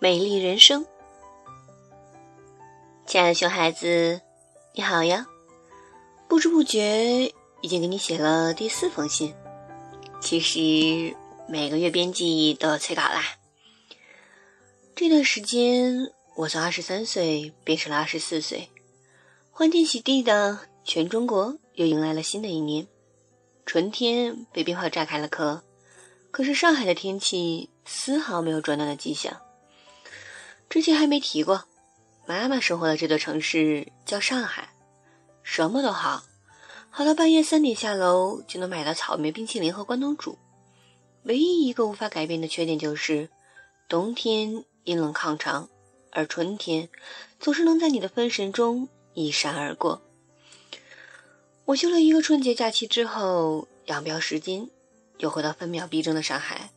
美丽人生。亲爱的熊孩子，你好呀！不知不觉已经给你写了第四封信。其实每个月编辑都要催稿啦。这段时间，我从二十三岁变成了二十四岁，欢天喜地的，全中国又迎来了新的一年。春天被鞭炮炸开了壳，可是上海的天气丝毫没有转暖的迹象。之前还没提过，妈妈生活的这座城市叫上海，什么都好，好到半夜三点下楼就能买到草莓冰淇淋和关东煮。唯一一个无法改变的缺点就是，冬天阴冷抗长，而春天总是能在你的分神中一闪而过。我休了一个春节假期之后，养膘十斤，又回到分秒必争的上海，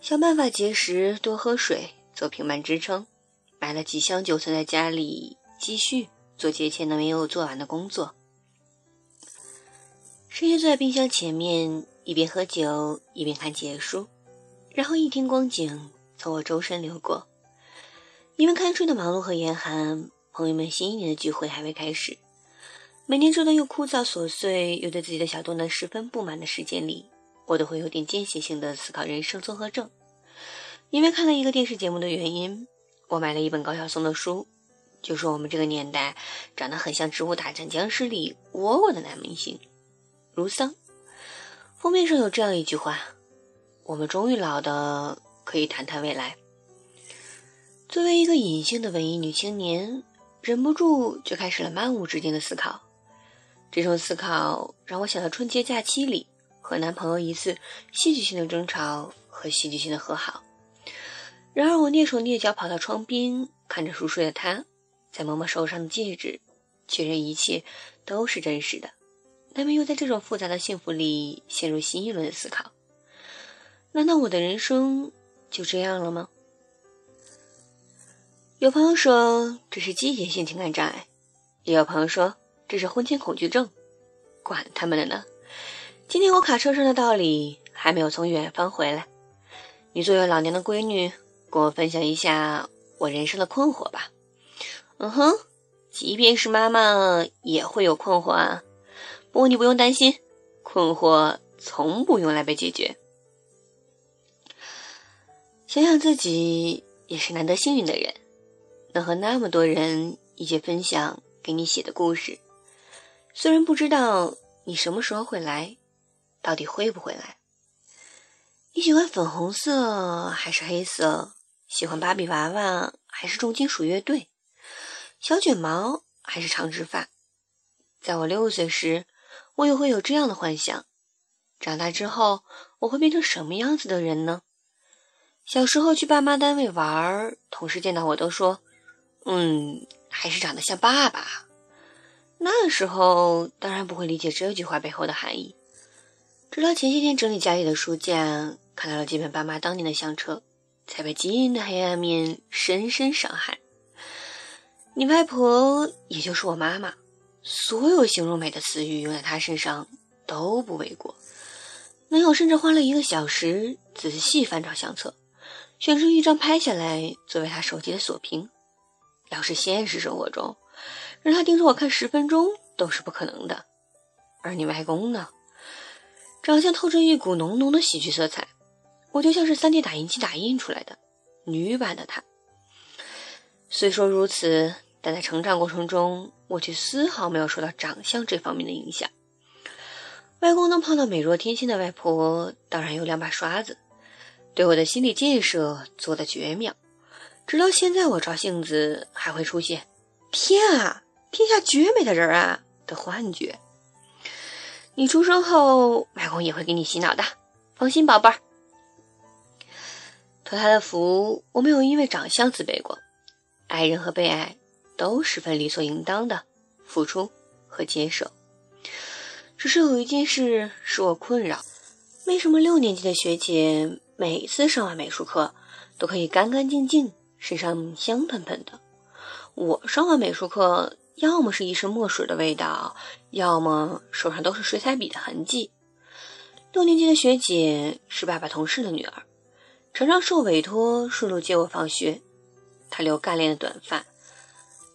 想办法节食，多喝水，做平板支撑，买了几箱酒存在家里，继续做节前的没有做完的工作。深夜坐在冰箱前面，一边喝酒一边看解书，然后一天光景从我周身流过。因为看书的忙碌和严寒，朋友们新一年的聚会还未开始。每年这段又枯燥琐碎又对自己的小动能十分不满的时间里，我都会有点间歇性的思考人生综合症。因为看了一个电视节目的原因，我买了一本高晓松的书，就说我们这个年代长得很像《植物大战僵尸》里倭瓜的男明星卢桑。封面上有这样一句话：“我们终于老的可以谈谈未来。”作为一个隐性的文艺女青年，忍不住就开始了漫无止境的思考。这种思考让我想到春节假期里和男朋友一次戏剧性的争吵和戏剧性的和好。然而，我蹑手蹑脚跑到窗边，看着熟睡的他，再摸摸手上的戒指，确认一切都是真实的。难免又在这种复杂的幸福里陷入新一轮的思考：难道我的人生就这样了吗？有朋友说这是季节性情感障碍，也有朋友说。这是婚前恐惧症，管他们的呢！今天我卡车上的道理还没有从远方回来，你作为老娘的闺女，跟我分享一下我人生的困惑吧。嗯哼，即便是妈妈也会有困惑啊。不过你不用担心，困惑从不用来被解决。想想自己也是难得幸运的人，能和那么多人一起分享给你写的故事。虽然不知道你什么时候会来，到底会不会来？你喜欢粉红色还是黑色？喜欢芭比娃娃还是重金属乐队？小卷毛还是长直发？在我六岁时，我也会有这样的幻想：长大之后，我会变成什么样子的人呢？小时候去爸妈单位玩，同事见到我都说：“嗯，还是长得像爸爸。”那时候当然不会理解这句话背后的含义，直到前些天整理家里的书架，看到了几本爸妈当年的相册，才被基因的黑暗面深深伤害。你外婆也就是我妈妈，所有形容美的词语用在她身上都不为过。男友甚至花了一个小时仔细翻找相册，选出一张拍下来作为他手机的锁屏。要是现实生活中，让他盯着我看十分钟都是不可能的，而你外公呢，长相透着一股浓浓的喜剧色彩，我就像是 3D 打印机打印出来的女版的她。虽说如此，但在成长过程中，我却丝毫没有受到长相这方面的影响。外公能碰到美若天仙的外婆，当然有两把刷子，对我的心理建设做的绝妙。直到现在，我照镜子还会出现“天啊”。天下绝美的人啊的幻觉。你出生后，外公也会给你洗脑的，放心，宝贝儿。托他的福，我没有因为长相自卑过，爱人和被爱都十分理所应当的付出和接受。只是有一件事使我困扰：为什么六年级的学姐每次上完美术课都可以干干净净，身上香喷喷的，我上完美术课？要么是一身墨水的味道，要么手上都是水彩笔的痕迹。六年级的学姐是爸爸同事的女儿，常常受委托顺路接我放学，他留干练的短发，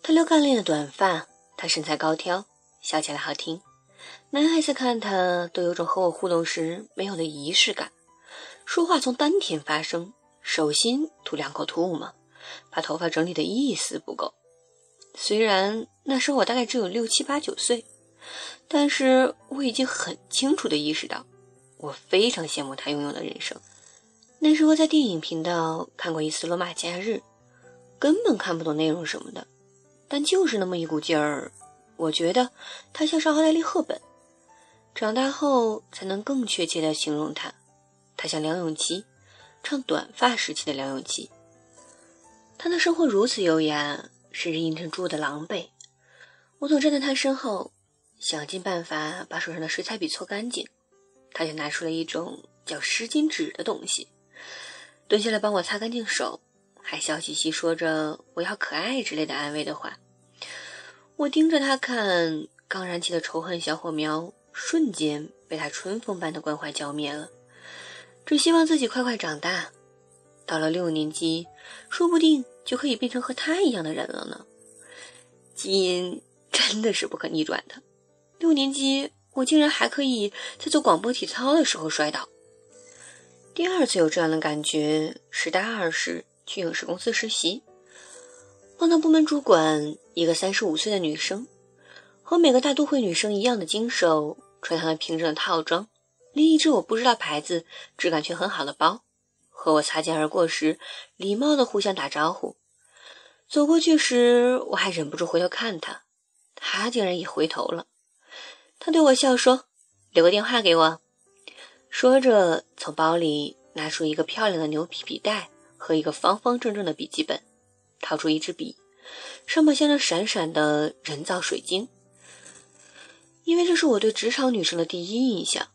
他留干练的短发，他身材高挑，笑起来好听。男孩子看他都有种和我互动时没有的仪式感，说话从丹田发声，手心吐两口吐沫，把头发整理的一丝不苟。虽然那时候我大概只有六七八九岁，但是我已经很清楚的意识到，我非常羡慕他拥有的人生。那时候在电影频道看过一次《罗马假日》，根本看不懂内容什么的，但就是那么一股劲儿，我觉得他像是奥黛丽·赫本。长大后才能更确切地形容他，他像梁咏琪，唱短发时期的梁咏琪。他的生活如此优雅，甚至阴沉住的狼狈。我总站在他身后，想尽办法把手上的水彩笔搓干净，他就拿出了一种叫湿巾纸的东西。蹲下来帮我擦干净手，还笑嘻嘻说着“我要可爱”之类的安慰的话。我盯着他看，刚燃起的仇恨小火苗瞬间被他春风般的关怀浇灭了。只希望自己快快长大，到了六年级，说不定就可以变成和他一样的人了呢。基因真的是不可逆转的。六年级，我竟然还可以在做广播体操的时候摔倒。第二次有这样的感觉是大二时去影视公司实习，碰到部门主管一个三十五岁的女生，和每个大都会女生一样的精瘦，穿上了平整的套装，拎一只我不知道牌子、质感却很好的包，和我擦肩而过时，礼貌的互相打招呼。走过去时，我还忍不住回头看她，她竟然也回头了。她对我笑说：“留个电话给我。”说着，从包里拿出一个漂亮的牛皮笔袋和一个方方正正的笔记本，掏出一支笔，上面镶着闪闪的人造水晶。因为这是我对职场女生的第一印象，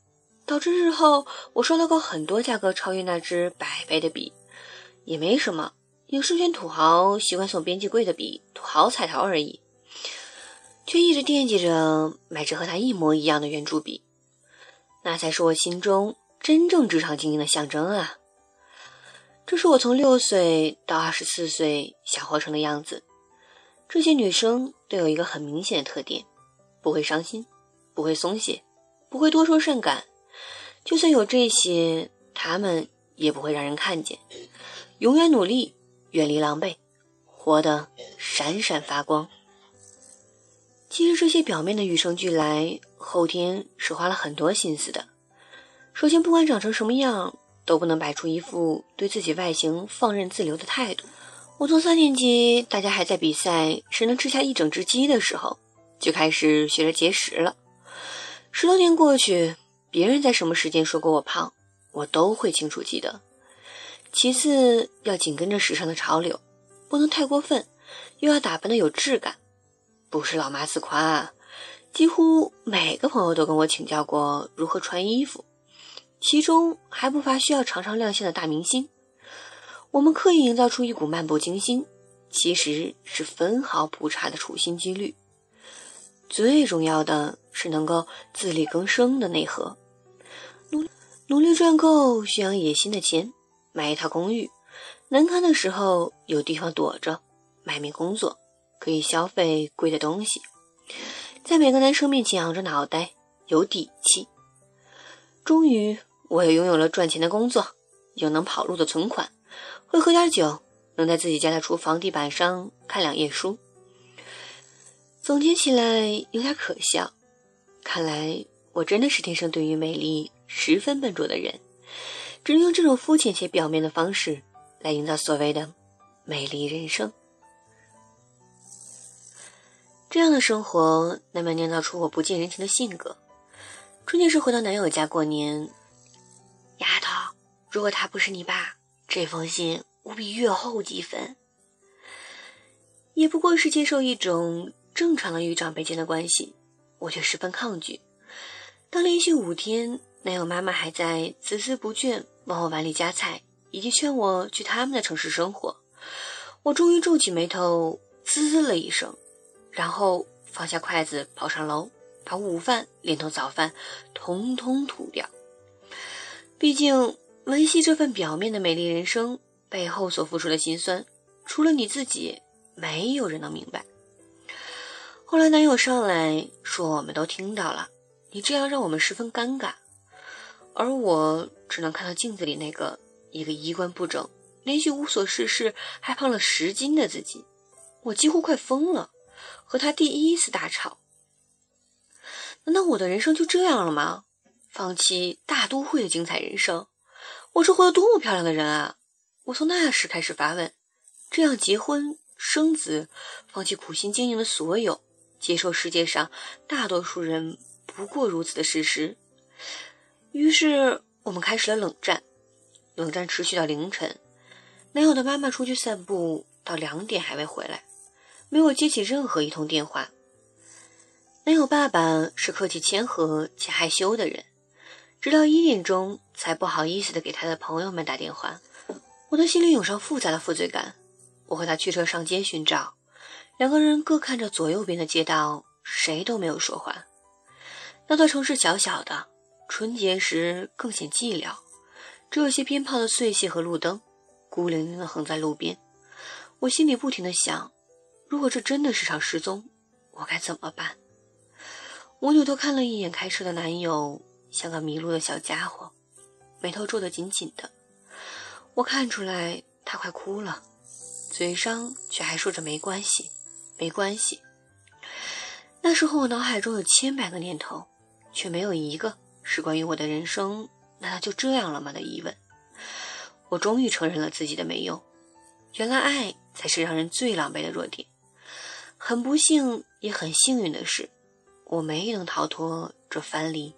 导致日后我收到过很多价格超越那支百倍的笔。也没什么，影视圈土豪习惯送编辑贵的笔，土豪彩头而已，却一直惦记着买支和他一模一样的圆珠笔。那才是我心中真正职场精英的象征啊！这是我从六岁到二十四岁想活成的样子。这些女生都有一个很明显的特点：不会伤心，不会松懈，不会多愁善感。就算有这些，她们也不会让人看见。永远努力，远离狼狈，活得闪闪发光。其实这些表面的与生俱来，后天是花了很多心思的。首先，不管长成什么样，都不能摆出一副对自己外形放任自流的态度。我从三年级，大家还在比赛谁能吃下一整只鸡的时候，就开始学着节食了。十多年过去，别人在什么时间说过我胖，我都会清楚记得。其次，要紧跟着时尚的潮流，不能太过分，又要打扮的有质感。不是老妈自夸，几乎每个朋友都跟我请教过如何穿衣服，其中还不乏需要常常亮相的大明星。我们刻意营造出一股漫不经心，其实是分毫不差的处心积虑。最重要的是能够自力更生的内核，努努力赚够蓄养野心的钱，买一套公寓，难堪的时候有地方躲着，卖命工作。可以消费贵的东西，在每个男生面前昂着脑袋，有底气。终于，我也拥有了赚钱的工作，有能跑路的存款，会喝点酒，能在自己家的厨房地板上看两页书。总结起来有点可笑，看来我真的是天生对于美丽十分笨拙的人，只能用这种肤浅且表面的方式来营造所谓的美丽人生。这样的生活难免酿造出我不近人情的性格。春节时回到男友家过年，丫头，如果他不是你爸，这封信务必阅后几分。也不过是接受一种正常的与长辈间的关系，我却十分抗拒。当连续五天男友妈妈还在孜孜不倦往我碗里夹菜，以及劝我去他们的城市生活，我终于皱起眉头，滋了一声。然后放下筷子，跑上楼，把午饭连同早饭通通吐掉。毕竟维系这份表面的美丽人生背后所付出的辛酸，除了你自己，没有人能明白。后来男友上来说：“我们都听到了，你这样让我们十分尴尬。”而我只能看到镜子里那个一个衣冠不整、连续无所事事还胖了十斤的自己，我几乎快疯了，和他第一次大吵。难道我的人生就这样了吗？放弃大都会的精彩人生？我是活得多么漂亮的人啊！我从那时开始发问：这样结婚生子，放弃苦心经营的所有？接受世界上大多数人不过如此的事实，于是我们开始了冷战。冷战持续到凌晨，男友的妈妈出去散步到两点还未回来，没有接起任何一通电话。男友爸爸是客气谦和且害羞的人，直到一点钟才不好意思的给他的朋友们打电话。我的心里涌上复杂的负罪感，我和他驱车上街寻找。两个人各看着左右边的街道，谁都没有说话。那座城市小小的，春节时更显寂寥，只有些鞭炮的碎屑和路灯，孤零零地横在路边。我心里不停地想：如果这真的是场失踪，我该怎么办？我扭头看了一眼开车的男友，像个迷路的小家伙，眉头皱得紧紧的。我看出来他快哭了，嘴上却还说着没关系。没关系。那时候我脑海中有千百个念头，却没有一个是关于我的人生难道就这样了吗的疑问。我终于承认了自己的没用。原来爱才是让人最狼狈的弱点。很不幸也很幸运的是，我没能逃脱这藩篱。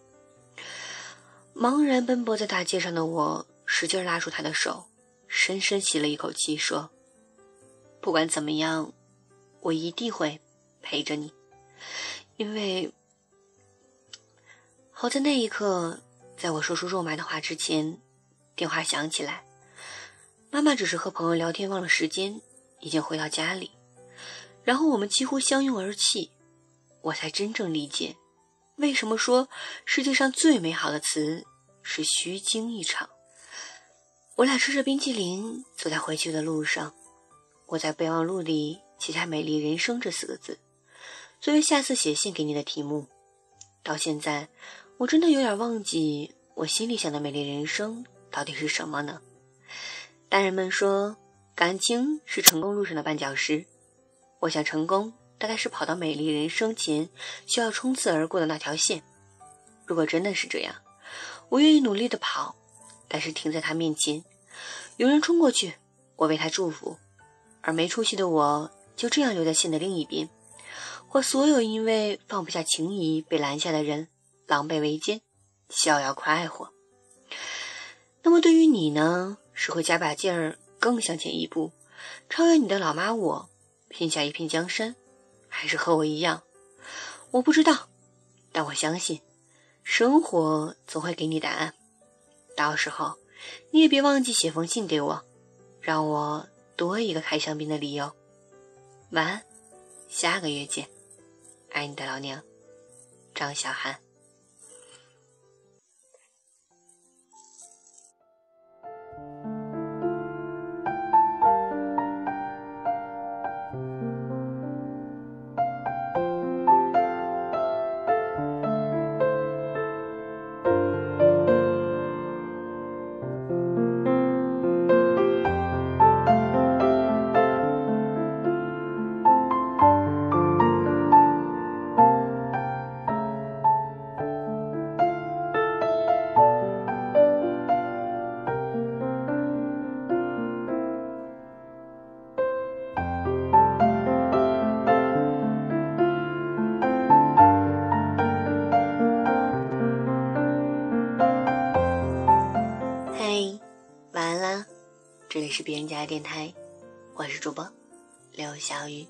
茫然奔波在大街上的我，使劲拉住他的手，深深吸了一口气，说：“不管怎么样。”我一定会陪着你，因为好在那一刻，在我说出肉麻的话之前，电话响起来。妈妈只是和朋友聊天忘了时间，已经回到家里。然后我们几乎相拥而泣，我才真正理解，为什么说世界上最美好的词是虚惊一场。我俩吃着冰淇淋，走在回去的路上，我在备忘录里。写下“美丽人生”这四个字，作为下次写信给你的题目。到现在，我真的有点忘记我心里想的美丽人生到底是什么呢？大人们说，感情是成功路上的绊脚石。我想，成功大概是跑到美丽人生前需要冲刺而过的那条线。如果真的是这样，我愿意努力的跑，但是停在他面前，有人冲过去，我为他祝福，而没出息的我。就这样留在线的另一边，或所有因为放不下情谊被拦下的人，狼狈为奸，逍遥快活。那么对于你呢？是会加把劲儿，更向前一步，超越你的老妈我，拼下一片江山，还是和我一样？我不知道，但我相信，生活总会给你答案。到时候，你也别忘记写封信给我，让我多一个开香槟的理由。晚安，下个月见，爱你的老娘，张小涵。晚安啦这里是别人家的电台，我是主播刘小雨。